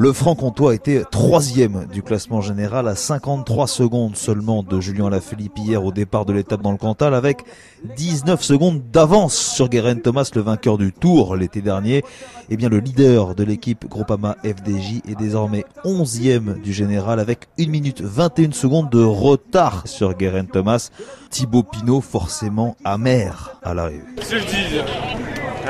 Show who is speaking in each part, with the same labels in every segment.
Speaker 1: Le franc-comtois était troisième du classement général à 53 secondes seulement de Julien Alaphilippe hier au départ de l'étape dans le Cantal avec 19 secondes d'avance sur Guérin Thomas, le vainqueur du Tour l'été dernier. Eh bien, le leader de l'équipe Groupama FDJ est désormais 11e du général avec 1 minute 21 secondes de retard sur Guérin Thomas. Thibaut Pinot forcément amer à l'arrivée.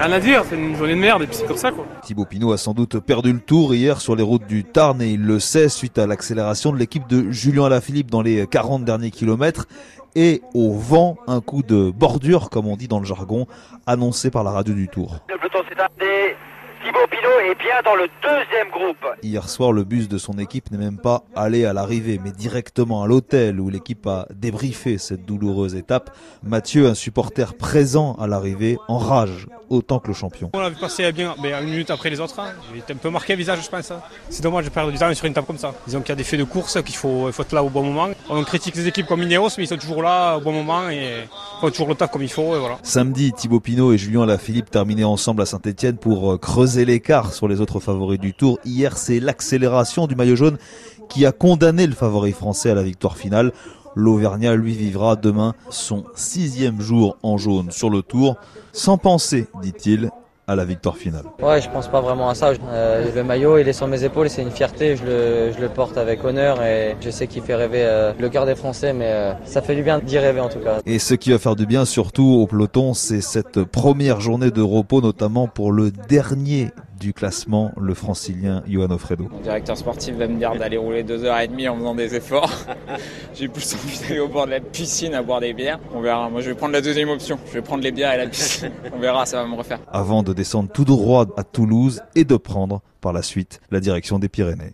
Speaker 2: Rien à dire, c'est une journée de merde et puis c'est comme ça quoi.
Speaker 1: Thibaut Pinot a sans doute perdu le tour hier sur les routes du Tarn et il le sait suite à l'accélération de l'équipe de Julien Alaphilippe dans les 40 derniers kilomètres et au vent, un coup de bordure comme on dit dans le jargon, annoncé par la radio du Tour.
Speaker 3: Le peloton s'est Thibaut Pinot est bien dans le deuxième groupe.
Speaker 1: Hier soir, le bus de son équipe n'est même pas allé à l'arrivée, mais directement à l'hôtel où l'équipe a débriefé cette douloureuse étape. Mathieu, un supporter présent à l'arrivée, enrage autant que le champion.
Speaker 4: On a passé bien, mais une minute après les autres. Hein. J'ai été un peu marqué visage, je pense. Hein. C'est dommage de perdre du temps sur une étape comme ça. Disons qu'il y a des faits de course qu'il faut, il faut être là au bon moment. On critique les équipes comme Ineos, mais ils sont toujours là au bon moment et font toujours le taf comme il faut. Et voilà.
Speaker 1: Samedi, Thibaut Pinot et Julien Lafilippe terminaient ensemble à Saint-Etienne pour euh, creuser l'écart sur les autres favoris du tour. Hier, c'est l'accélération du maillot jaune qui a condamné le favori français à la victoire finale. L'Auvergnat, lui, vivra demain son sixième jour en jaune sur le tour, sans penser, dit-il, à la victoire finale.
Speaker 5: Ouais, je pense pas vraiment à ça. Euh, le maillot, il est sur mes épaules, c'est une fierté. Je le, je le, porte avec honneur et je sais qu'il fait rêver euh, le cœur des Français, mais euh, ça fait du bien d'y rêver en tout cas.
Speaker 1: Et ce qui va faire du bien surtout au peloton, c'est cette première journée de repos, notamment pour le dernier du classement, le francilien Johan Ofredo.
Speaker 6: Mon directeur sportif va me dire d'aller rouler deux heures et demie en faisant des efforts. J'ai plus envie d'aller au bord de la piscine à boire des bières. On verra. Moi, je vais prendre la deuxième option. Je vais prendre les bières et la piscine. On verra, ça va me refaire.
Speaker 1: Avant de descendre tout droit à Toulouse et de prendre par la suite la direction des Pyrénées.